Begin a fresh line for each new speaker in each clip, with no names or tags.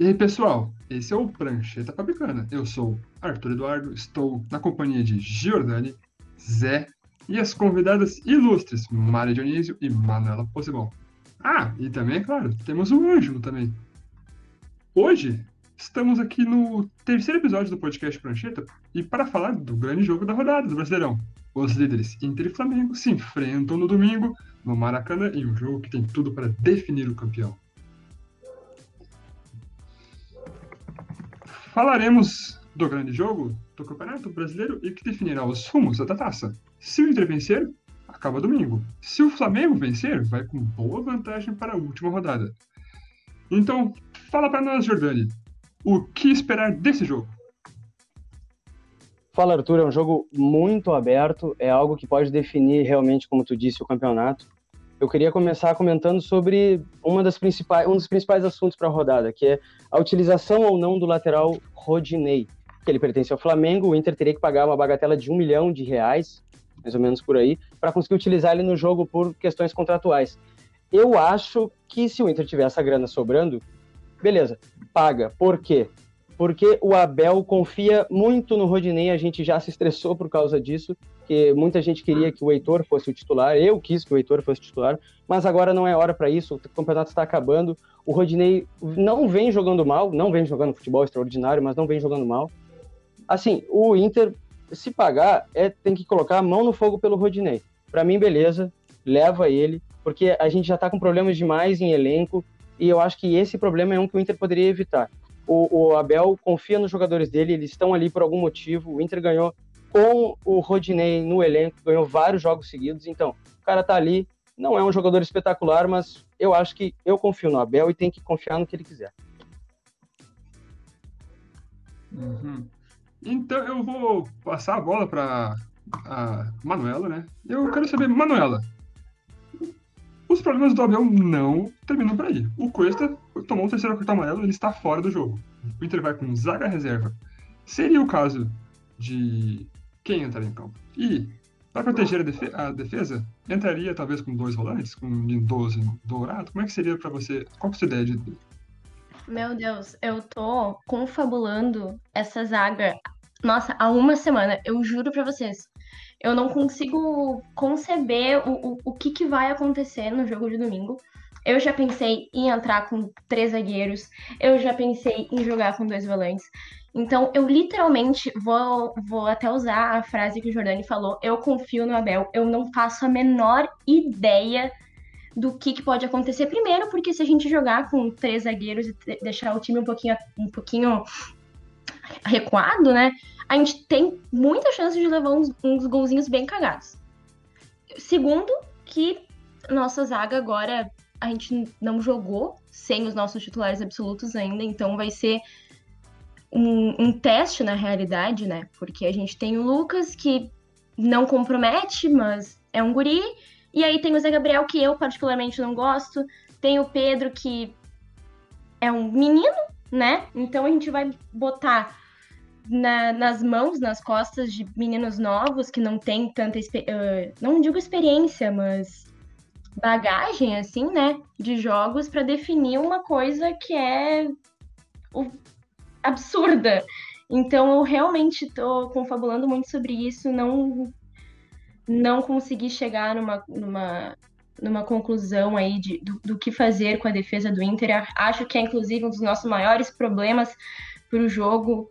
E aí, pessoal, esse é o Prancheta Fabricana. Eu sou Arthur Eduardo, estou na companhia de Giordani, Zé e as convidadas ilustres Mária Dionísio e Manuela Possebon. Ah, e também, é claro, temos o Ângelo também. Hoje, estamos aqui no terceiro episódio do podcast Prancheta e para falar do grande jogo da rodada do Brasileirão. Os líderes Inter e Flamengo se enfrentam no domingo no Maracanã em um jogo que tem tudo para definir o campeão. Falaremos do grande jogo do Campeonato Brasileiro e que definirá os rumos da taça. Se o Inter vencer, acaba domingo. Se o Flamengo vencer, vai com boa vantagem para a última rodada. Então, fala para nós, Jordani, o que esperar desse jogo?
Fala, Arthur, é um jogo muito aberto, é algo que pode definir realmente, como tu disse, o campeonato. Eu queria começar comentando sobre uma das principais, um dos principais assuntos para a rodada, que é a utilização ou não do lateral Rodinei, que ele pertence ao Flamengo, o Inter teria que pagar uma bagatela de um milhão de reais, mais ou menos por aí, para conseguir utilizar ele no jogo por questões contratuais. Eu acho que se o Inter tiver essa grana sobrando, beleza, paga. Por quê? Porque o Abel confia muito no Rodinei, a gente já se estressou por causa disso, que muita gente queria que o Heitor fosse o titular, eu quis que o Heitor fosse titular, mas agora não é hora para isso, o campeonato está acabando, o Rodinei não vem jogando mal, não vem jogando futebol extraordinário, mas não vem jogando mal. Assim, o Inter, se pagar, é, tem que colocar a mão no fogo pelo Rodinei. Para mim, beleza, leva ele, porque a gente já está com problemas demais em elenco, e eu acho que esse problema é um que o Inter poderia evitar. O, o, Abel confia nos jogadores dele, eles estão ali por algum motivo. O Inter ganhou com o Rodinei no elenco, ganhou vários jogos seguidos, então o cara tá ali, não é um jogador espetacular, mas eu acho que eu confio no Abel e tem que confiar no que ele quiser.
Uhum. Então eu vou passar a bola para a Manuela, né? Eu quero saber, Manuela, os problemas do Abel não terminam por aí. O Cuesta tomou o terceiro cartão amarelo, ele está fora do jogo. O Inter vai com zaga reserva. Seria o caso de quem entrar em campo. E, para proteger a, defe a, defesa, entraria talvez com dois volantes, com Lindoso e Dourado? Como é que seria para você? Qual é a sua ideia de.
Meu Deus, eu tô confabulando essa zaga, nossa, há uma semana, eu juro para vocês eu não consigo conceber o, o, o que, que vai acontecer no jogo de domingo. Eu já pensei em entrar com três zagueiros, eu já pensei em jogar com dois volantes. Então, eu literalmente vou, vou até usar a frase que o Jordani falou: eu confio no Abel. Eu não faço a menor ideia do que, que pode acontecer. Primeiro, porque se a gente jogar com três zagueiros e deixar o time um pouquinho, um pouquinho recuado, né? a gente tem muita chance de levar uns, uns golzinhos bem cagados. Segundo, que nossa zaga agora a gente não jogou sem os nossos titulares absolutos ainda, então vai ser um, um, teste na realidade, né? Porque a gente tem o Lucas que não compromete, mas é um guri, e aí tem o Zé Gabriel que eu particularmente não gosto, tem o Pedro que é um menino, né? Então a gente vai botar na, nas mãos, nas costas de meninos novos que não têm tanta, uh, não digo experiência, mas bagagem, assim, né, de jogos para definir uma coisa que é o... absurda. Então eu realmente estou confabulando muito sobre isso, não não consegui chegar numa, numa, numa conclusão aí de, do, do que fazer com a defesa do Inter. Acho que é inclusive um dos nossos maiores problemas para o jogo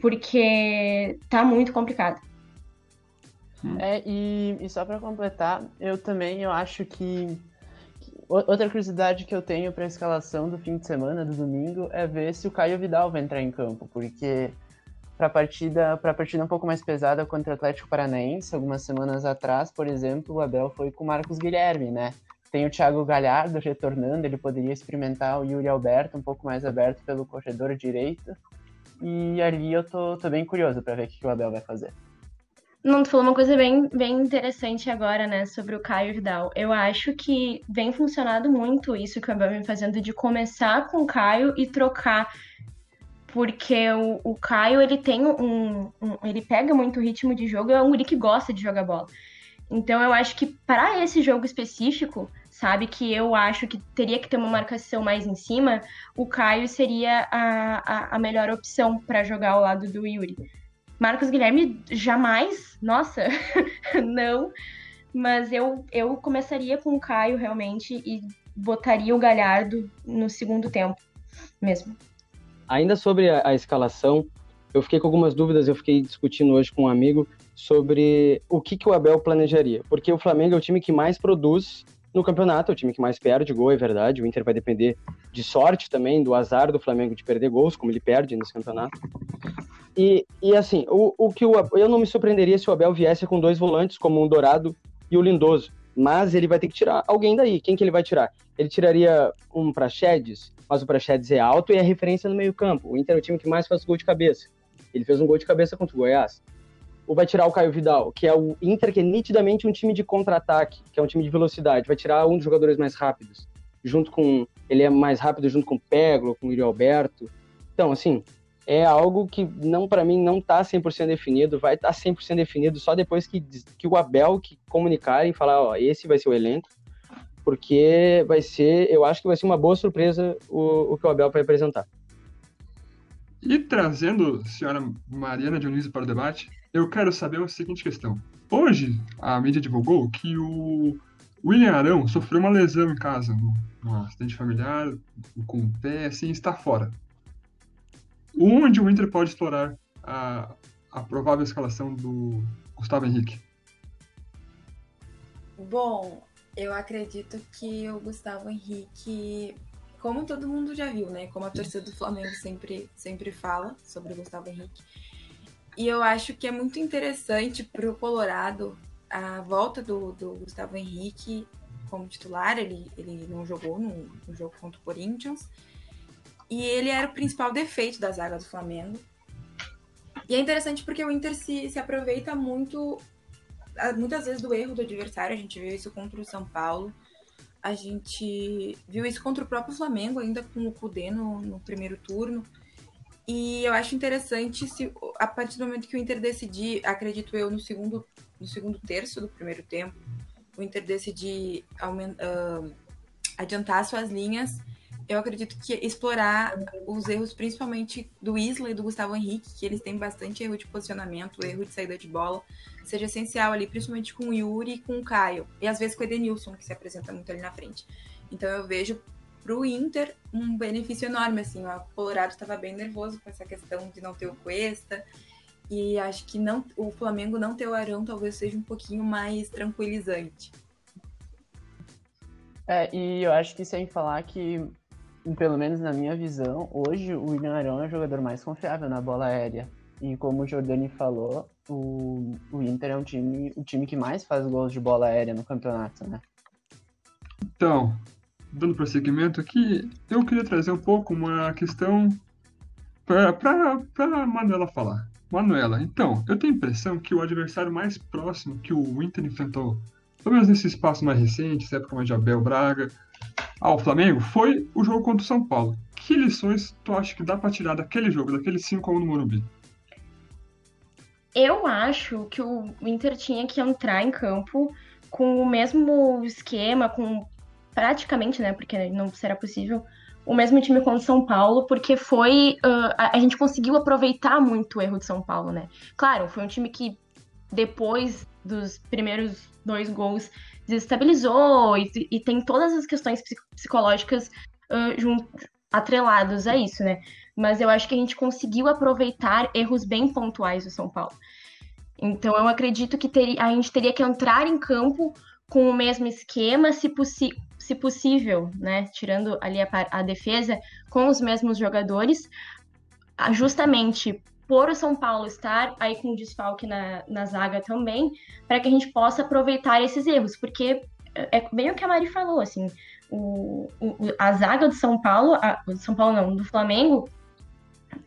porque tá muito complicado.
É, e, e só para completar, eu também eu acho que, que outra curiosidade que eu tenho para a escalação do fim de semana, do domingo, é ver se o Caio Vidal vai entrar em campo, porque para partida, para partida um pouco mais pesada contra o Atlético Paranaense, algumas semanas atrás, por exemplo, o Abel foi com o Marcos Guilherme, né? Tem o Thiago Galhardo retornando, ele poderia experimentar o Yuri Alberto um pouco mais aberto pelo corredor direito. E ali eu tô, tô bem curioso para ver o que o Abel vai fazer.
Não, tu falou uma coisa bem, bem interessante agora, né, sobre o Caio Vidal. Eu acho que vem funcionando muito isso que o Abel vem fazendo de começar com o Caio e trocar. Porque o, o Caio, ele tem um, um, Ele pega muito ritmo de jogo, é um guri que gosta de jogar bola. Então eu acho que para esse jogo específico, sabe, que eu acho que teria que ter uma marcação mais em cima, o Caio seria a, a, a melhor opção para jogar ao lado do Yuri. Marcos Guilherme jamais, nossa, não. Mas eu, eu começaria com o Caio realmente e botaria o Galhardo no segundo tempo mesmo.
Ainda sobre a, a escalação, eu fiquei com algumas dúvidas, eu fiquei discutindo hoje com um amigo sobre o que, que o Abel planejaria. Porque o Flamengo é o time que mais produz no campeonato, é o time que mais perde gol, é verdade. O Inter vai depender de sorte também, do azar do Flamengo de perder gols, como ele perde nesse campeonato. E, e assim, o, o que o, eu não me surpreenderia se o Abel viesse com dois volantes, como um Dourado e o Lindoso. Mas ele vai ter que tirar alguém daí. Quem que ele vai tirar? Ele tiraria um Praxedes, mas o Praxedes é alto e é referência no meio-campo. O Inter é o time que mais faz gol de cabeça. Ele fez um gol de cabeça contra o Goiás. Ou vai tirar o Caio Vidal, que é o Inter, que é nitidamente um time de contra-ataque, que é um time de velocidade. Vai tirar um dos jogadores mais rápidos. Junto com. Ele é mais rápido junto com o Peglo, com o Yuri Alberto. Então, assim, é algo que não para mim não está 100% definido, vai estar tá 100% definido só depois que, que o Abel que comunicar e falar, ó, esse vai ser o elenco, porque vai ser, eu acho que vai ser uma boa surpresa o, o que o Abel vai apresentar.
E trazendo senhora Mariana Dionísio para o debate, eu quero saber a seguinte questão. Hoje, a mídia divulgou que o William Arão sofreu uma lesão em casa, no, acidente familiar, com o pé, assim, está fora onde o Inter pode explorar a, a provável escalação do Gustavo Henrique?
Bom, eu acredito que o Gustavo Henrique, como todo mundo já viu, né? Como a torcida do Flamengo sempre, sempre fala sobre o Gustavo Henrique. E eu acho que é muito interessante para o Colorado a volta do, do, Gustavo Henrique como titular. Ele, ele não jogou no, no jogo contra o Corinthians. E ele era o principal defeito da zaga do Flamengo. E é interessante porque o Inter se, se aproveita muito, muitas vezes, do erro do adversário. A gente viu isso contra o São Paulo. A gente viu isso contra o próprio Flamengo, ainda com o Cudê no, no primeiro turno. E eu acho interessante se a partir do momento que o Inter decidir, acredito eu, no segundo, no segundo terço do primeiro tempo, o Inter decidir uh, adiantar suas linhas eu acredito que explorar os erros, principalmente do Isla e do Gustavo Henrique, que eles têm bastante erro de posicionamento, erro de saída de bola, seja essencial ali, principalmente com o Yuri e com o Caio. E às vezes com o Edenilson, que se apresenta muito ali na frente. Então eu vejo pro Inter um benefício enorme, assim. O Colorado estava bem nervoso com essa questão de não ter o Cuesta. E acho que não, o Flamengo não ter o Arão talvez seja um pouquinho mais tranquilizante.
É, e eu acho que sem falar que pelo menos na minha visão, hoje o William Arão é o jogador mais confiável na bola aérea. E como o Jordani falou, o, o Inter é um time, o time que mais faz gols de bola aérea no campeonato, né?
Então, dando prosseguimento aqui, eu queria trazer um pouco uma questão para Manuela falar. Manuela, então, eu tenho a impressão que o adversário mais próximo que o Inter enfrentou, pelo menos nesse espaço mais recente, época mais de Abel Braga, ao Flamengo foi o jogo contra o São Paulo. Que lições tu acha que dá para tirar daquele jogo, daquele 5 x 1 no Morumbi?
Eu acho que o Inter tinha que entrar em campo com o mesmo esquema, com praticamente, né, porque não será possível, o mesmo time contra o São Paulo, porque foi. Uh, a, a, gente conseguiu aproveitar muito o erro de São Paulo, né? Claro, foi um time que depois dos primeiros dois gols desestabilizou e, e tem todas as questões psicológicas uh, junto, atrelados a isso, né? Mas eu acho que a gente conseguiu aproveitar erros bem pontuais do São Paulo. Então eu acredito que teria, a gente teria que entrar em campo com o mesmo esquema, se, se possível, né? Tirando ali a, a defesa, com os mesmos jogadores, justamente por o São Paulo estar aí com desfalque na, na zaga também, para que a gente possa aproveitar esses erros, porque é, é bem o que a Mari falou, assim, o, o, a zaga do São Paulo, a, do São Paulo não, do Flamengo,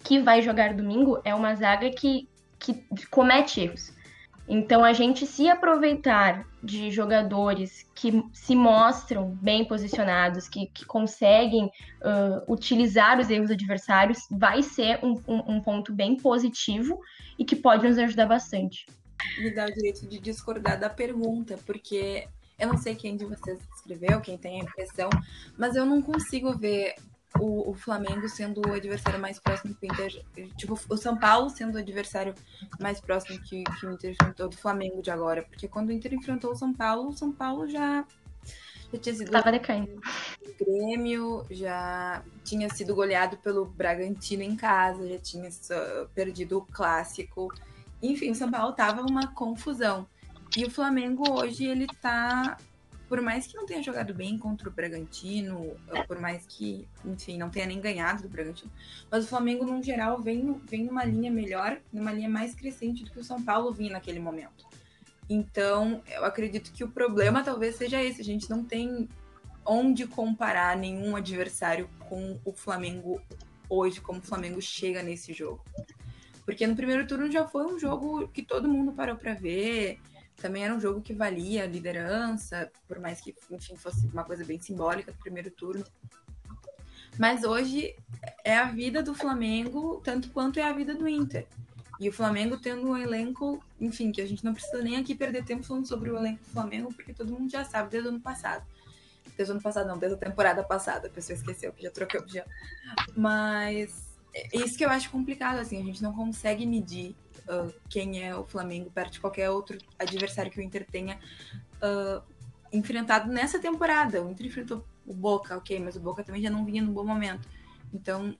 que vai jogar domingo, é uma zaga que, que comete erros. Então, a gente se aproveitar de jogadores que se mostram bem posicionados, que, que conseguem uh, utilizar os erros adversários, vai ser um, um, um, ponto bem positivo e que pode nos ajudar bastante.
me dá o direito de discordar da pergunta, porque eu não sei quem de vocês escreveu, quem tem a impressão, mas eu não consigo ver o, o, Flamengo sendo o adversário mais próximo que o Inter. Tipo, o São Paulo sendo o adversário mais próximo que, que o Inter enfrentou do Flamengo de agora. Porque quando o Inter enfrentou o São Paulo, o São Paulo já, já tinha sido.
Tava decaindo.
Grêmio, já tinha sido goleado pelo Bragantino em casa, já tinha perdido o clássico. Enfim, o São Paulo tava uma confusão. E o Flamengo hoje, ele tá por mais que não tenha jogado bem contra o Bragantino, por mais que, enfim, não tenha nem ganhado do Bragantino, mas o Flamengo, no geral, vem, vem numa linha melhor, numa linha mais crescente do que o São Paulo vinha naquele momento. Então, eu acredito que o problema talvez seja esse: a gente não tem onde comparar nenhum adversário com o Flamengo hoje, como o Flamengo chega nesse jogo. Porque no primeiro turno já foi um jogo que todo mundo parou para ver, também era um jogo que valia liderança, por mais que, enfim, fosse uma coisa bem simbólica do primeiro turno. Mas hoje é a vida do Flamengo, tanto quanto é a vida do Inter. E o Flamengo tendo um elenco, enfim, que a gente não precisa nem aqui perder tempo falando sobre o elenco do Flamengo, porque todo mundo já sabe desde o ano passado. Desde o ano passado, não, desde a temporada passada, a pessoa esqueceu que já trocamos já. Mas é isso que eu acho complicado, assim, a gente não consegue medir uh, quem é o Flamengo perto de qualquer outro adversário que o Inter tenha uh, enfrentado nessa temporada. O Inter enfrentou o Boca, ok, mas o Boca também já não vinha num bom momento. Então,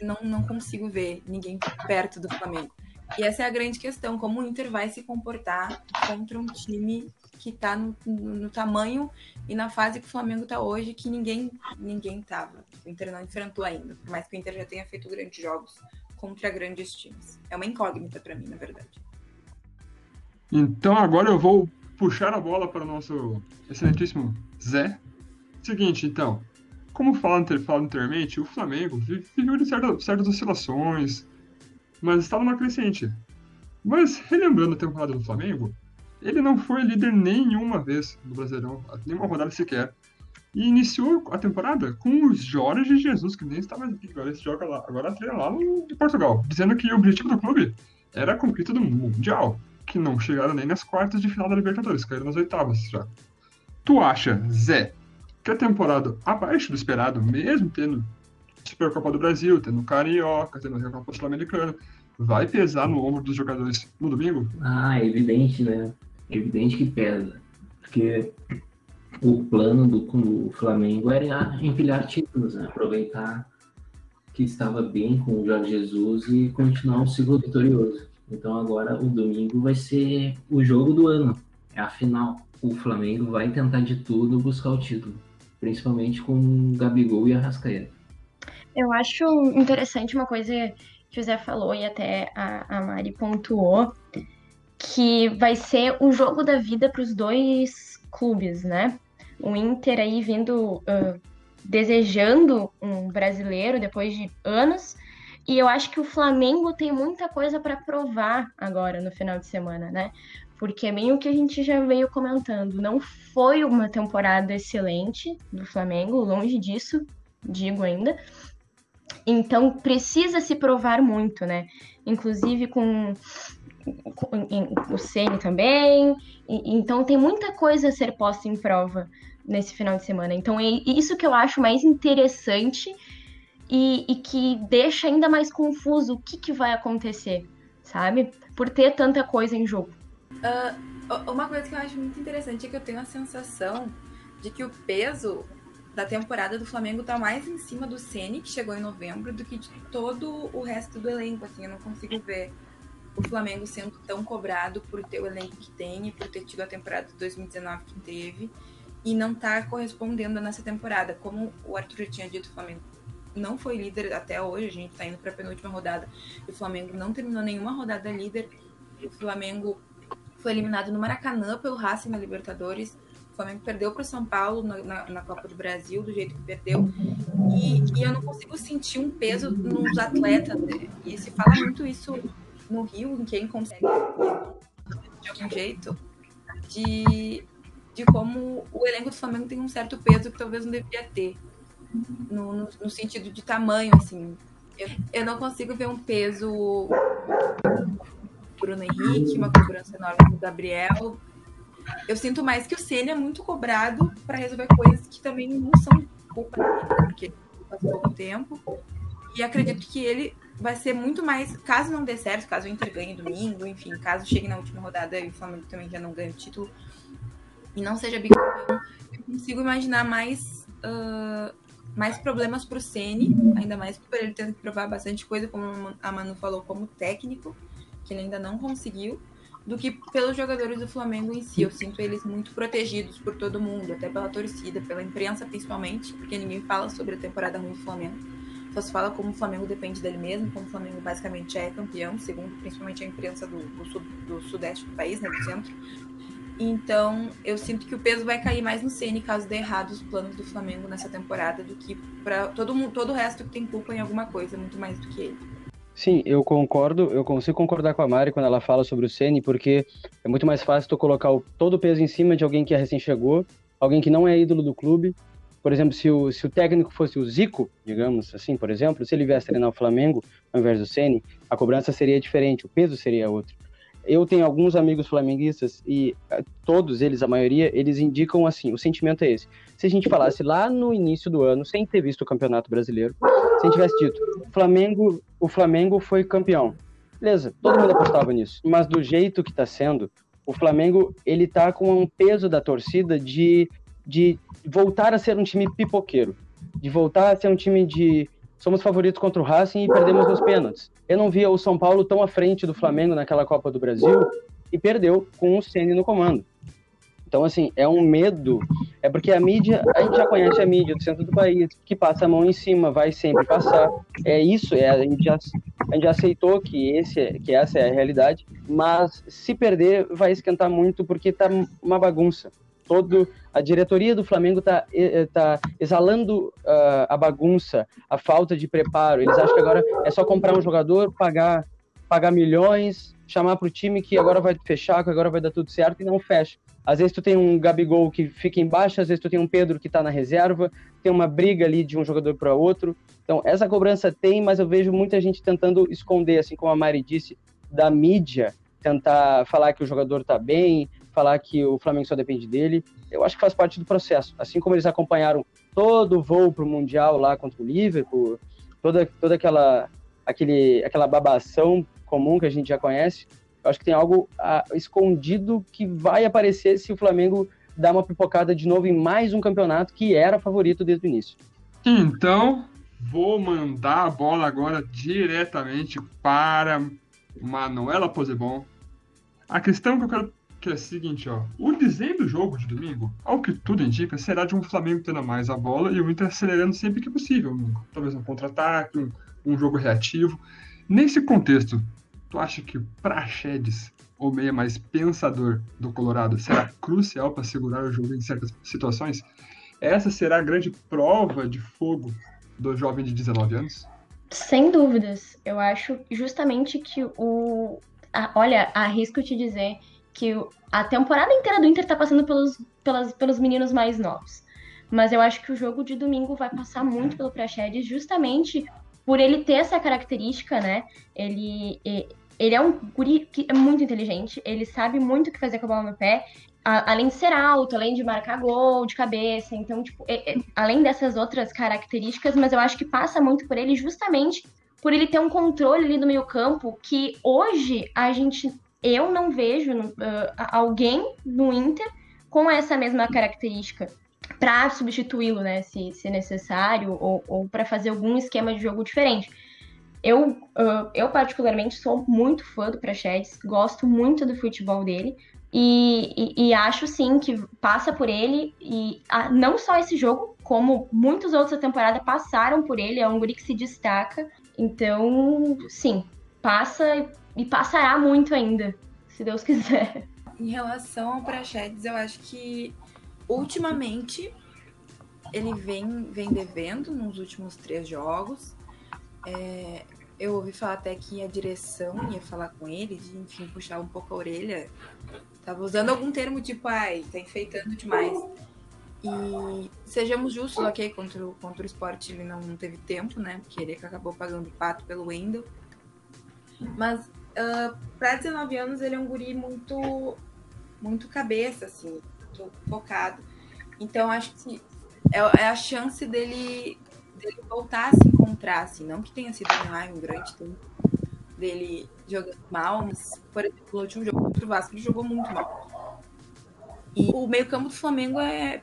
não, não consigo ver ninguém perto do Flamengo. E essa é a grande questão, como o Inter vai se comportar contra um time que está no, no, tamanho e na fase que o Flamengo está hoje, que ninguém ninguém tava. O Inter não enfrentou ainda, por mais que o Inter já tenha feito grandes jogos contra grandes times. É uma incógnita para mim, na verdade.
Então agora eu vou puxar a bola para o nosso excelentíssimo Zé. Seguinte, então, como falando, falado anteriormente, o Flamengo viveu de certas, certas oscilações, mas está numa crescente. Mas, relembrando a temporada do Flamengo, ele não foi líder nenhuma vez no Brasileirão, nenhuma rodada sequer. E iniciou a temporada com o Jorge Jesus, que nem estava aqui, agora ele joga lá, agora treina lá no, em Portugal, dizendo que o objetivo do clube era a conquista do Mundial, que não chegaram nem nas quartas de final da Libertadores, caíram nas oitavas já. Tu acha, Zé, que a temporada abaixo do esperado, mesmo tendo Supercopa do Brasil, tendo Carioca, tendo a Copa Sul-Americana, vai pesar no ombro dos jogadores no domingo?
Ah, evidente, né? Evidente que pesa. Porque o plano do, Flamengo era empilhar títulos, né? aproveitar que estava bem com o Jorge Jesus e continuar um ciclo vitorioso. Então agora o domingo vai ser o jogo do ano, é a final. O Flamengo vai tentar de tudo buscar o título, principalmente com o Gabigol e a Rascaeta.
Eu acho interessante uma coisa que o Zé falou e até a, a Mari pontuou, que vai ser o jogo da vida para os dois clubes, né? O Inter aí vindo uh, desejando um brasileiro depois de anos. E eu acho que o Flamengo tem muita coisa para provar agora no final de semana, né? Porque é bem o que a gente já veio comentando. Não foi uma temporada excelente do Flamengo, longe disso, digo ainda. Então precisa se provar muito, né? Inclusive com o Ceni também. E, então tem muita coisa a ser posta em prova nesse final de semana. Então é isso que eu acho mais interessante e, e que deixa ainda mais confuso o que, que vai acontecer, sabe? Por ter tanta coisa em jogo.
Uh, uma coisa que eu acho muito interessante é que eu tenho a sensação de que o peso da temporada do Flamengo tá mais em cima do Ceni, que chegou em novembro, do que de todo o resto do elenco. Assim, eu não consigo ver o Flamengo sendo tão cobrado por ter o elenco que tem e por ter tido a temporada de 2019 que teve e não tá correspondendo nessa temporada. Como o Arthur já tinha dito, o Flamengo não foi líder até hoje, a gente tá indo para a penúltima rodada e o Flamengo não terminou nenhuma rodada líder. O Flamengo foi eliminado no Maracanã pelo Racing na Libertadores. O Flamengo perdeu para o São Paulo na, na, na, Copa do Brasil, do jeito que perdeu. E, e, eu não consigo sentir um peso nos atletas. E se fala muito isso no Rio, em quem consegue de algum jeito, de de como o elenco do Flamengo tem um certo peso que talvez não deveria ter. No, no, no sentido de tamanho, assim. Eu, eu, não consigo ver um peso Bruno Henrique, uma cobrança enorme do Gabriel. Eu sinto mais que o Ceni é muito cobrado para resolver coisas que também não são culpa dele, porque faz pouco tempo. E acredito que ele vai ser muito mais, caso não dê certo, caso o Inter ganhe domingo, enfim, caso chegue na última rodada e o Flamengo também já não ganhe o título e não seja bicampeão, eu consigo imaginar mais, uh, mais problemas para o Ceni, ainda mais por ele ter que provar bastante coisa, como a Manu falou, como técnico, que ele ainda não conseguiu, do que pelos jogadores do Flamengo em si. Eu sinto eles muito protegidos por todo mundo, até pela torcida, pela imprensa principalmente, porque ninguém fala sobre a temporada ruim do Flamengo. Só se fala como o Flamengo depende dele mesmo, como o Flamengo basicamente é campeão, segundo principalmente a imprensa do, do, sud, do sudeste do país, né, do centro. Então, eu sinto que o peso vai cair mais no Ceni caso dê errado os planos do Flamengo nessa temporada do que para todo todo o resto que tem culpa em alguma coisa, muito mais do que ele.
Sim, eu concordo, eu consigo concordar com a Mari quando ela fala sobre o Ceni, porque é muito mais fácil tu colocar o, todo o peso em cima de alguém que recém chegou, alguém que não é ídolo do clube. Por exemplo, se o, se o técnico fosse o Zico, digamos assim, por exemplo, se ele viesse treinar o Flamengo ao invés do Ceni, a cobrança seria diferente, o peso seria outro eu tenho alguns amigos flamenguistas e eh, todos eles, a maioria, eles indicam assim, o sentimento é esse. Se a gente falasse lá no início do ano, sem ter visto o Campeonato Brasileiro, se a gente tivesse dito, Flamengo, o Flamengo foi campeão. Beleza, todo mundo apostava nisso. Mas do jeito que está sendo, o Flamengo, ele tá com um peso da torcida de, de voltar a ser um time pipoqueiro, de voltar a ser um time de somos favoritos contra o Racing e perdemos nos pênaltis. Eu não via o São Paulo tão à frente do Flamengo naquela Copa do Brasil e perdeu com o Ceni no comando. Então, assim, é um medo. É porque a mídia, a gente já conhece a mídia do centro do país, que passa a mão em cima, vai sempre passar. É isso, é, a, gente já, a gente já aceitou que, esse, que essa é a realidade, mas se perder, vai esquentar muito porque tá uma bagunça todo a diretoria do Flamengo está tá exalando uh, a bagunça, a falta de preparo. Eles acham que agora é só comprar um jogador, pagar, pagar milhões, chamar para o time que agora vai fechar, que agora vai dar tudo certo e não fecha. Às vezes tu tem um Gabigol que fica embaixo, às vezes tu tem um Pedro que está na reserva, tem uma briga ali de um jogador para outro. Então essa cobrança tem, mas eu vejo muita gente tentando esconder, assim como a Mari disse, da mídia, tentar falar que o jogador está bem, falar que o Flamengo só depende dele. Eu acho que faz parte do processo. Assim como eles acompanharam todo o voo para o Mundial lá contra o Liverpool, toda, toda aquela, aquele, aquela babação comum que a gente já conhece, eu acho que tem algo ah, escondido que vai aparecer se o Flamengo dar uma pipocada de novo em mais um campeonato que era favorito desde o início.
Então, vou mandar a bola agora diretamente para Manuela Posebon. A questão que eu quero que é a seguinte, ó. O desenho do jogo de domingo, ao que tudo indica, será de um Flamengo tendo mais a bola e o Inter acelerando sempre que possível. Talvez um contra-ataque, um, um, jogo reativo. Nesse contexto, tu acha que o Praxedes, o meia mais pensador do Colorado, será crucial para segurar o jogo em certas situações? Essa será a grande prova de fogo do jovem de 19 anos?
Sem dúvidas. Eu acho justamente que o. olha, arrisco te dizer que a temporada inteira do Inter tá passando pelos, pelas, pelos meninos mais novos. Mas eu acho que o jogo de domingo vai passar muito pelo Praxedes, justamente por ele ter essa característica, né? Ele, ele é um guri que é muito inteligente, ele sabe muito o que fazer com a bola no pé, a, além de ser alto, além de marcar gol de cabeça. Então, tipo, é, é, além dessas outras características, mas eu acho que passa muito por ele justamente por ele ter um controle ali do meio campo que hoje a gente eu não vejo uh, alguém no Inter com essa mesma característica para substituí-lo, né, se, se necessário, ou, ou para fazer algum esquema de jogo diferente. Eu, uh, eu particularmente sou muito fã do Prachedes, gosto muito do futebol dele e, e, e, acho sim que passa por ele e a, não só esse jogo, como muitos outros da temporada passaram por ele, é um guri que se destaca. Então, sim, passa e passará muito ainda, se Deus quiser.
Em relação ao Prachedes, eu acho que ultimamente ele vem, vem devendo nos últimos três jogos. É, eu ouvi falar até que a direção ia falar com ele, de enfim, puxar um pouco a orelha. Tava usando algum termo tipo, ai, tá enfeitando demais. E sejamos justos, ok, contra o, contra o esporte ele não teve tempo, né? Porque ele acabou pagando o pato pelo Wendel. Mas uh, para 19 anos, ele é um guri muito, muito cabeça, assim, muito focado. Então, acho que é, é a chance dele, dele voltar a se encontrar, assim. Não que tenha sido um, um grande tempo dele jogando mal, mas, por exemplo, no último jogo contra o Vasco, ele jogou muito mal. E o meio-campo do Flamengo é.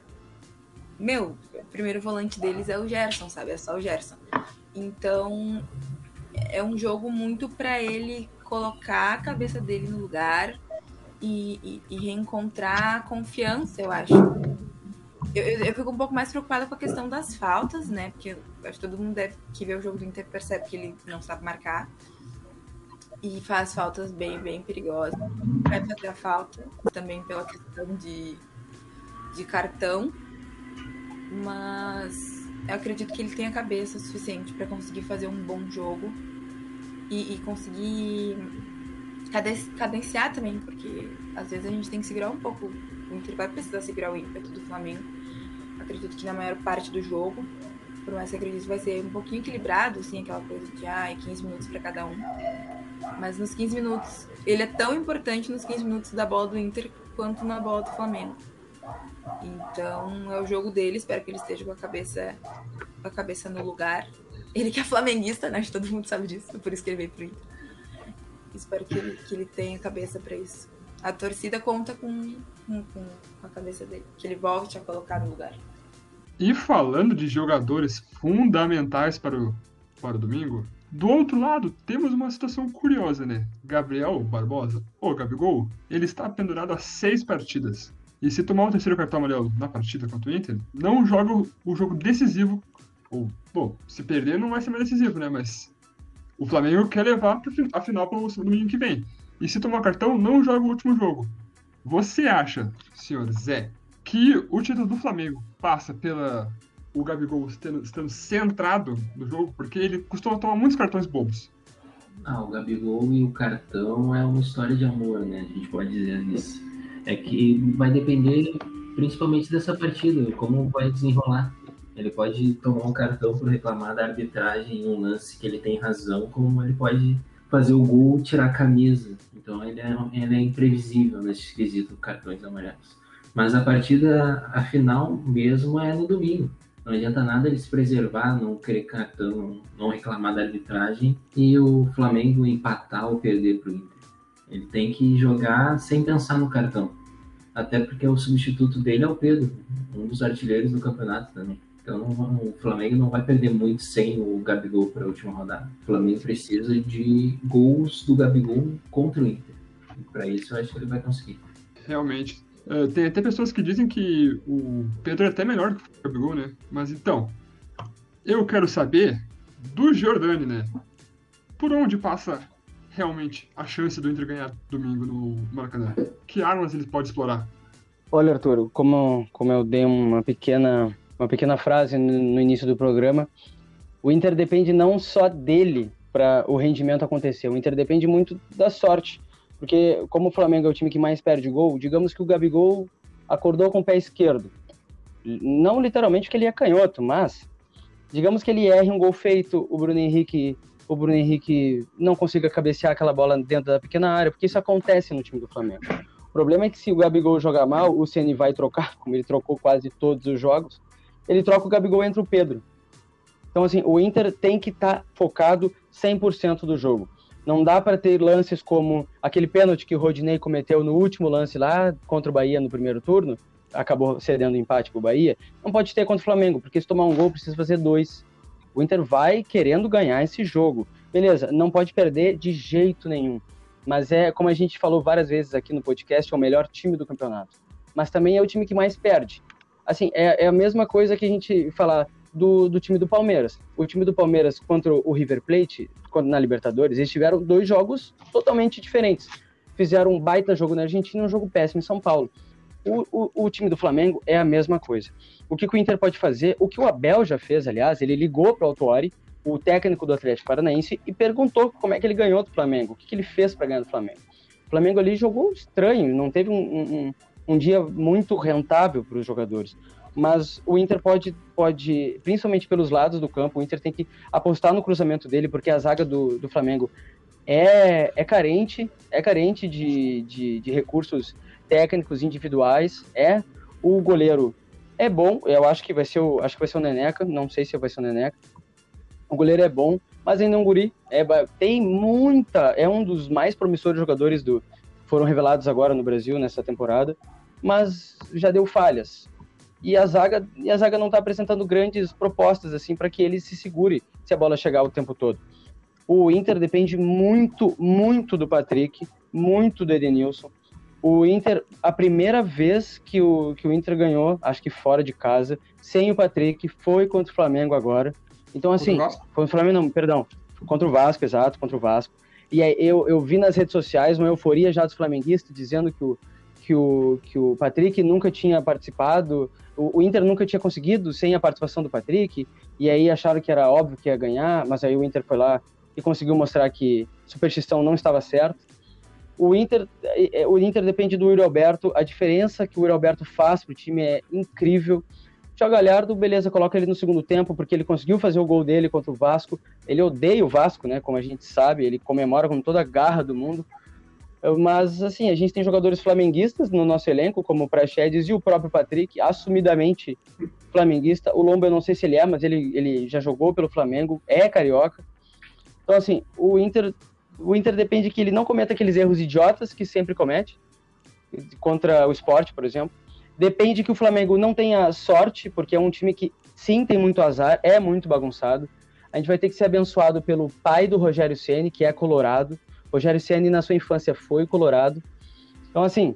Meu, o primeiro volante deles é o Gerson, sabe? É só o Gerson. Então, é um jogo muito para ele colocar a cabeça dele no lugar e, e, e reencontrar confiança, eu acho. Eu, eu, eu, fico um pouco mais preocupada com a questão das faltas, né? Porque acho que todo mundo deve, que vê o jogo do Inter percebe que ele não sabe marcar. E faz faltas bem, bem perigosas. Vai fazer a falta também pela questão de, de cartão. Mas eu acredito que ele tem a cabeça suficiente para conseguir fazer um bom jogo e, e conseguir cadenciar também, porque às vezes a gente tem que segurar um pouco. O Inter vai precisar segurar o ímpeto do Flamengo. Acredito que na maior parte do jogo, por mais que acredito que vai ser um pouquinho equilibrado, assim, aquela coisa de ah, 15 minutos para cada um. Mas nos 15 minutos, ele é tão importante nos 15 minutos da bola do Inter quanto na bola do Flamengo. Então é o jogo dele, espero que ele esteja com a cabeça, com a cabeça no lugar ele que é flamenguista, né? Todo mundo sabe disso, por isso que ele veio pro Inter. Espero que ele, que ele tenha cabeça para isso. A torcida conta com, com, com a cabeça dele, que ele volte a colocar no lugar.
E falando de jogadores fundamentais para o, para o domingo, do outro lado, temos uma situação curiosa, né? Gabriel Barbosa, ou Gabigol, ele está pendurado a seis partidas. E se tomar o terceiro cartão amarelo na partida contra o Inter, não joga o jogo decisivo ou, bom, se perder não vai ser mais decisivo, né? Mas o Flamengo quer levar a final para o domingo que vem. E se tomar cartão, não joga o último jogo. Você acha, senhor Zé, que o título do Flamengo passa pela o Gabigol estando, estando centrado no jogo? Porque ele costuma tomar muitos cartões bobos.
Ah, o Gabigol e o cartão é uma história de amor, né? A gente pode dizer isso. É que vai depender principalmente dessa partida, como vai desenrolar. Ele pode tomar um cartão por reclamar da arbitragem em um lance que ele tem razão, como ele pode fazer o gol tirar a camisa. Então ele é, ele é imprevisível nesse quesito cartões amarelos. Mas a partida, a final mesmo é no domingo. Não adianta nada ele se preservar, não querer cartão, não reclamar da arbitragem e o Flamengo empatar ou perder para o Inter. Ele tem que jogar sem pensar no cartão. Até porque o substituto dele é o Pedro, um dos artilheiros do campeonato também. Então o Flamengo não vai perder muito sem o Gabigol para a última rodada. O Flamengo precisa de gols do Gabigol contra o Inter. E para isso eu acho que ele vai conseguir.
Realmente. Uh, tem até pessoas que dizem que o Pedro é até melhor que o Gabigol, né? Mas então, eu quero saber do Jordani, né? Por onde passa realmente a chance do Inter ganhar domingo no Maracanã? Que armas ele pode explorar?
Olha, Arthur, como, como eu dei uma pequena uma pequena frase no início do programa. O Inter depende não só dele para o rendimento acontecer, o Inter depende muito da sorte. Porque, como o Flamengo é o time que mais perde gol, digamos que o Gabigol acordou com o pé esquerdo. Não literalmente porque ele é canhoto, mas digamos que ele erre um gol feito, o Bruno Henrique, o Bruno Henrique não consiga cabecear aquela bola dentro da pequena área, porque isso acontece no time do Flamengo. O problema é que se o Gabigol jogar mal, o Ceni vai trocar, como ele trocou quase todos os jogos, ele troca o Gabigol entre o Pedro. Então, assim, o Inter tem que estar tá focado 100% do jogo. Não dá para ter lances como aquele pênalti que o Rodinei cometeu no último lance lá contra o Bahia no primeiro turno, acabou cedendo empate para o Bahia. Não pode ter contra o Flamengo, porque se tomar um gol precisa fazer dois. O Inter vai querendo ganhar esse jogo. Beleza, não pode perder de jeito nenhum. Mas é, como a gente falou várias vezes aqui no podcast, é o melhor time do campeonato. Mas também é o time que mais perde assim, é, é a mesma coisa que a gente falar do, do time do Palmeiras. O time do Palmeiras contra o River Plate, na Libertadores, eles tiveram dois jogos totalmente diferentes. Fizeram um baita jogo na Argentina e um jogo péssimo em São Paulo. O, o, o, time do Flamengo é a mesma coisa. O que, que, o Inter pode fazer? O que o Abel já fez, aliás, ele ligou para o Autuori, o técnico do Atlético Paranaense, e perguntou como é que ele ganhou do Flamengo, o que, que ele fez para ganhar do Flamengo. O Flamengo ali jogou estranho, não teve um, um, um dia muito rentável para os jogadores. Mas o Inter pode, pode, principalmente pelos lados do campo, o Inter tem que apostar no cruzamento dele, porque a zaga do, do Flamengo é, é carente, é carente de, de, de recursos técnicos individuais. É o goleiro é bom, eu acho que vai ser o, acho que vai ser o Neneca, não sei se vai ser o Neneca. O goleiro é bom, mas ainda é um guri. É, tem muita, é um dos mais promissores jogadores do foram revelados agora no Brasil nessa temporada, mas já deu falhas. E a zaga, e a zaga não está apresentando grandes propostas assim para que ele se segure se a bola chegar o tempo todo. O Inter depende muito, muito do Patrick, muito do Edenilson. O Inter, a primeira vez que o, que o Inter ganhou, acho que fora de casa, sem o Patrick, foi contra o Flamengo agora. Então, assim, foi o Flamengo, não, perdão, contra o Vasco, exato, contra o Vasco. E aí eu, eu vi nas redes sociais uma euforia já dos flamenguistas dizendo que o, que o, que o Patrick nunca tinha participado, o, o, Inter nunca tinha conseguido sem a participação do Patrick, e aí acharam que era óbvio que ia ganhar, mas aí o Inter foi lá e conseguiu mostrar que superstição não estava certo. O Inter, é, é, o Inter depende do Yuri Alberto, a diferença que o Yuri Alberto faz pro time é incrível. Thiago Galhardo, beleza, coloca ele no segundo tempo, porque ele conseguiu fazer o gol dele contra o Vasco. Ele odeia o Vasco, né? Como a gente sabe, ele comemora com toda a garra do mundo. Mas, assim, a gente tem jogadores flamenguistas no nosso elenco, como o Praxedes e o próprio Patrick, assumidamente flamenguista. O Lombo, eu não sei se ele é, mas ele, ele já jogou pelo Flamengo, é carioca. Então, assim, o Inter, o Inter depende que ele não cometa aqueles erros idiotas que sempre comete, contra o esporte, por exemplo Depende que o Flamengo não tenha sorte, porque é um time que sim tem muito azar, é muito bagunçado. A gente vai ter que ser abençoado pelo pai do Rogério Ceni, que é colorado. Rogério Ceni na sua infância foi colorado. Então assim,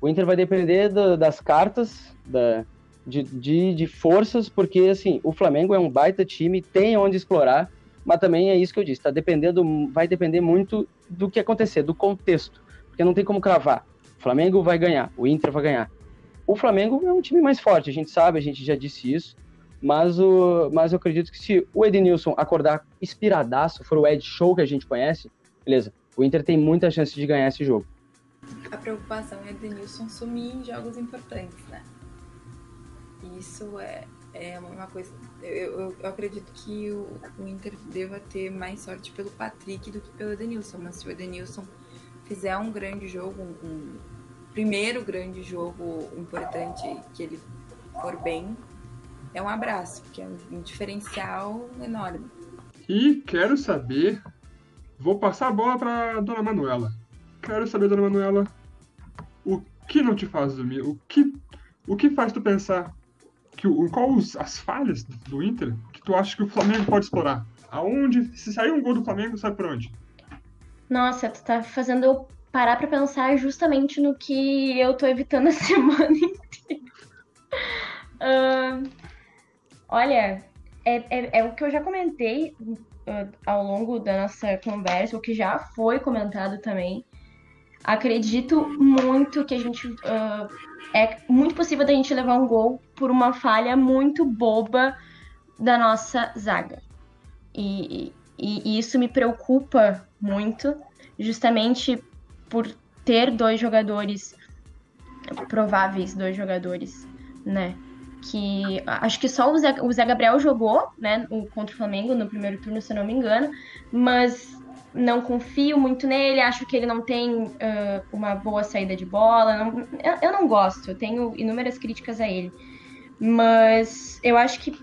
o Inter vai depender do, das cartas, da, de, de, de, forças, porque assim, o Flamengo é um baita time, tem onde explorar, mas também é isso que eu disse, tá dependendo, vai depender muito do que acontecer, do contexto, porque não tem como cravar. O Flamengo vai ganhar, o Inter vai ganhar. O Flamengo é um time mais forte, a gente sabe, a gente já disse isso. Mas, o, mas eu acredito que se o Edenilson acordar inspiradaço, for o Ed Show que a gente conhece, beleza, o Inter tem muita chance de ganhar esse jogo.
A preocupação é Edenilson sumir em jogos importantes, né? Isso é, é uma coisa. Eu, eu, eu acredito que o, o, Inter deva ter mais sorte pelo Patrick do que pelo Edenilson, mas se o Edenilson fizer um grande jogo, um, primeiro grande jogo importante que ele for bem, é um abraço, que é um diferencial enorme.
E quero saber, vou passar a bola para Dona Manuela. Quero saber, Dona Manuela, o que não te faz dormir? O que, o que faz tu pensar que o, qual os, as falhas do Inter que tu acha que o Flamengo pode explorar? Aonde, se sair um gol do Flamengo, sai por onde?
Nossa, tu tá fazendo eu parar para pensar justamente no que eu tô evitando a semana inteira. Uh, olha, é, é, é, o que eu já comentei uh, ao longo da nossa conversa, o que já foi comentado também. Acredito muito que a gente. Uh, é muito possível da gente levar um gol por uma falha muito boba da nossa zaga. E, e, e isso me preocupa muito, justamente por ter dois jogadores prováveis, dois jogadores, né? Que acho que só o Zé, o Zé Gabriel jogou, né, contra o Flamengo no primeiro turno, se eu não me engano, mas não confio muito nele, acho que ele não tem uh, uma boa saída de bola. Não, eu, eu, não gosto, eu tenho inúmeras críticas a ele. Mas eu acho que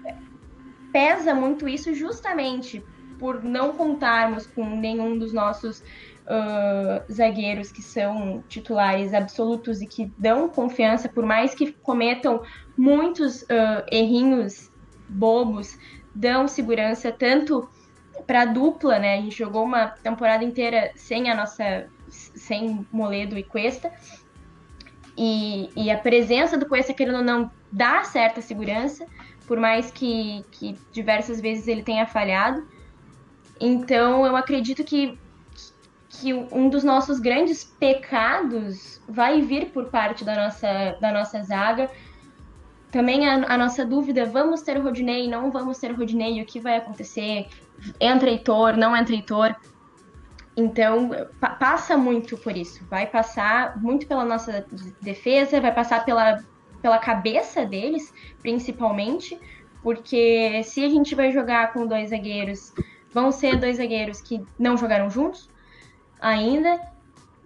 pesa muito isso justamente por não contarmos com nenhum dos nossos uh, zagueiros que são titulares absolutos e que dão confiança, por mais que cometam muitos uh, errinhos bobos, dão segurança tanto para a dupla, né? A gente jogou uma temporada inteira sem a nossa, sem Moledo e Cuesta. E, e a presença do Cuesta, querendo ou não, dá certa segurança, por mais que, que diversas vezes ele tenha falhado. Então, eu acredito que que um dos nossos grandes pecados vai vir por parte da nossa, da nossa zaga. Também a, a nossa dúvida, vamos ter o Rodinei, não vamos ter o Rodinei, o que vai acontecer? Entra Heitor, não entra Heitor? Então, pa passa muito por isso. Vai passar muito pela nossa defesa, vai passar pela, pela cabeça deles, principalmente, porque se a gente vai jogar com dois zagueiros, vão ser dois zagueiros que não jogaram juntos, ainda.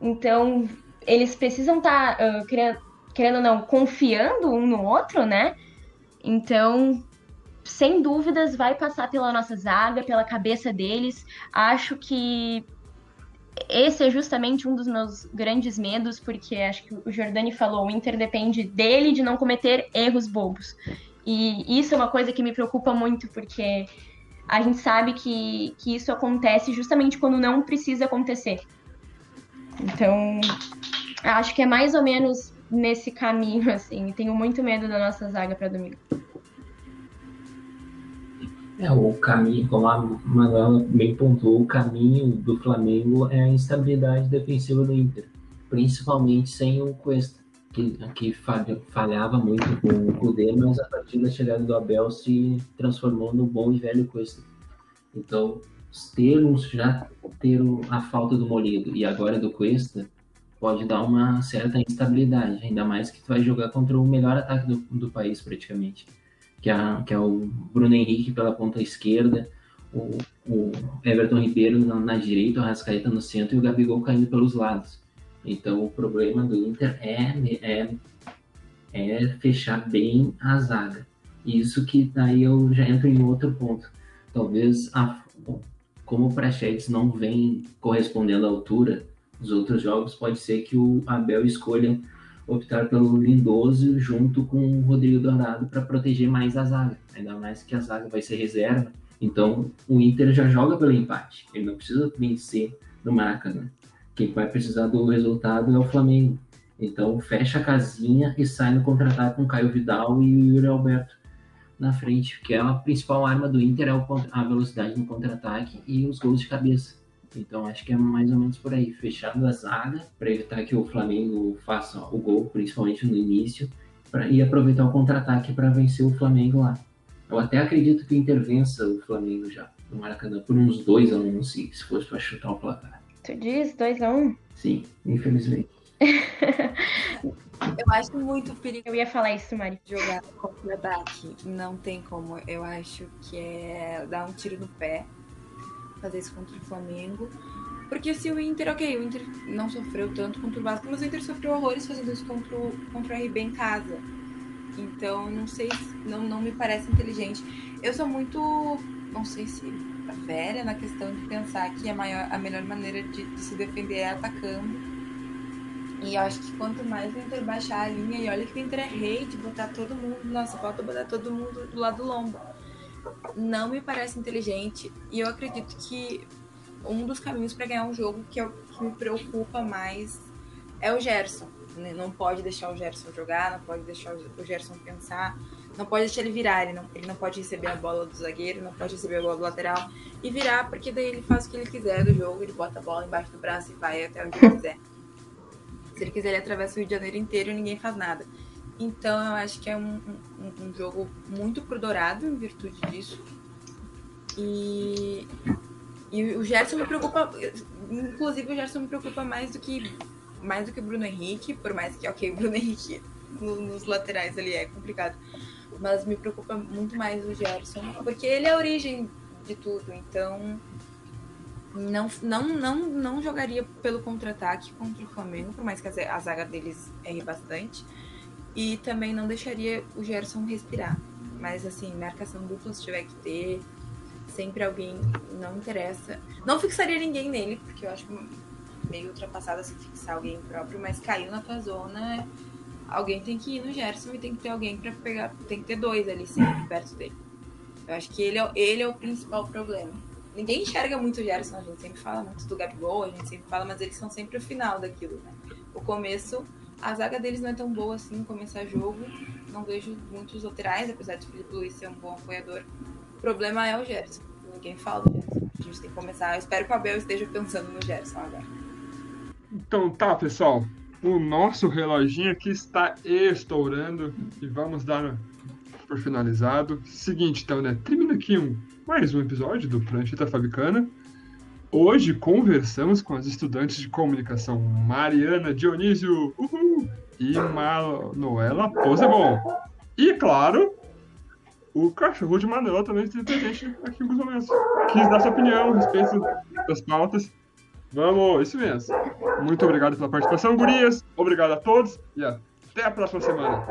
Então, eles precisam estar, tá, uh, querendo, querendo ou não, confiando um no outro, né? Então, sem dúvidas, vai passar pela nossa zaga, pela cabeça deles. Acho que esse é justamente um dos meus grandes medos, porque acho que o Jordani falou, o Inter depende dele de não cometer erros bobos. E isso é uma coisa que me preocupa muito, porque a gente sabe que, que isso acontece justamente quando não precisa acontecer. Então, acho que é mais ou menos nesse caminho, assim. Tenho muito medo da nossa zaga para domingo.
É, o caminho, como a Manuela bem pontuou, o caminho do Flamengo é a instabilidade defensiva do Inter, principalmente sem o Cuesta, que, que falhava muito com o Cudê, mas a partir da chegada do Abel se transformou no bom e velho Cuesta. Então, ter já ter a falta do Molido e agora do Cuesta pode dar uma certa instabilidade, ainda mais que tu vai jogar contra o melhor ataque do, do país praticamente que é, que é o Bruno Henrique pela ponta esquerda, o, o Everton Ribeiro na, na, direita, o Rascaeta no centro e o Gabigol caindo pelos lados. Então o problema do Inter é, é, é fechar bem a zaga. Isso que daí eu já entro em outro ponto. Talvez a, como o Prachetes não vem correspondendo à altura dos outros jogos, pode ser que o Abel escolha optar pelo Lindoso junto com o Rodrigo Dourado para proteger mais a zaga. Ainda mais que a zaga vai ser reserva. Então o Inter já joga pelo empate. Ele não precisa vencer no Maracanã. Quem vai precisar do resultado é o Flamengo. Então fecha a casinha e sai no contra-ataque com Caio Vidal e o Yuri Alberto na frente, que é a principal arma do Inter é a velocidade no contra-ataque e os gols de cabeça. Então acho que é mais ou menos por aí, fechando a zaga para evitar que o Flamengo faça o gol, principalmente no início, pra, e aproveitar o contra-ataque para vencer o Flamengo lá. Eu até acredito que o Inter vença o Flamengo já no Maracanã por uns 2 a 1 um, se, se fosse para chutar o placar.
Tu diz 2 a 1 um?
Sim, infelizmente.
Eu acho muito perigoso.
Eu ia falar isso, Mari.
Jogar contra-ataque. Não tem como. Eu acho que é dar um tiro no pé fazer isso contra o Flamengo. Porque se o Inter, ok, o Inter não sofreu tanto contra o Vasco, mas o Inter sofreu horrores fazendo isso contra o, contra o RB em casa. Então, não sei, não, não me parece inteligente. Eu sou muito, não sei se velha na questão de pensar que a, maior, a melhor maneira de, de se defender é atacando. E eu acho que quanto mais o Inter baixar a linha, e olha que o Inter é rei de botar todo mundo, nossa, falta botar todo mundo do lado do lombo não me parece inteligente e eu acredito que um dos caminhos para ganhar um jogo que, eu, que me preocupa mais é o Gerson. Né? Não pode deixar o Gerson jogar, não pode deixar o Gerson pensar, não pode deixar ele virar, ele não, ele não pode receber a bola do zagueiro, não pode receber a bola do lateral e virar, porque daí ele faz o que ele quiser do jogo, ele bota a bola embaixo do braço e vai até onde ele quiser. Se ele quiser, ele atravessa o Rio de Janeiro inteiro e ninguém faz nada. Então eu acho que é um, um, um jogo muito pro Dourado em virtude disso. E, e o Gerson me preocupa. Inclusive o Gerson me preocupa mais do que mais do que o Bruno Henrique, por mais que, ok, o Bruno Henrique no, nos laterais ali é complicado. Mas me preocupa muito mais o Gerson, porque ele é a origem de tudo, então não, não, não, não jogaria pelo contra-ataque contra o Flamengo, por mais que a zaga deles erre bastante. E também não deixaria o Gerson respirar. Mas assim, marcação dupla se tiver que ter, sempre alguém, não interessa. Não fixaria ninguém nele, porque eu acho meio ultrapassado se fixar alguém próprio, mas caiu na tua zona, alguém tem que ir no Gerson e tem que ter alguém para pegar, tem que ter dois ali sempre perto dele. Eu acho que ele é, ele é o principal problema. Ninguém enxerga muito o Gerson, a gente sempre fala muito do Gabigol, a gente sempre fala, mas eles são sempre o final daquilo, né? O começo a zaga deles não é tão boa assim começar jogo. Não vejo muitos laterais, apesar de Felipe Luiz ser um bom apoiador. O problema é o Gerson. Ninguém fala do Gerson. A gente tem que começar. Eu espero que o Abel esteja pensando no Gerson agora.
Então tá, pessoal. O nosso reloginho aqui está estourando e vamos dar por finalizado. Seguinte, então, né? Termina aqui um, mais um episódio do Prancheta Fabicana. Hoje conversamos com as estudantes de comunicação Mariana Dionísio uhul, e Manuela Posebon. E, claro, o cachorro de Manuela também esteve presente aqui em alguns momentos. Quis dar sua opinião a respeito das pautas. Vamos, isso mesmo. Muito obrigado pela participação, gurias. Obrigado a todos e até a próxima semana.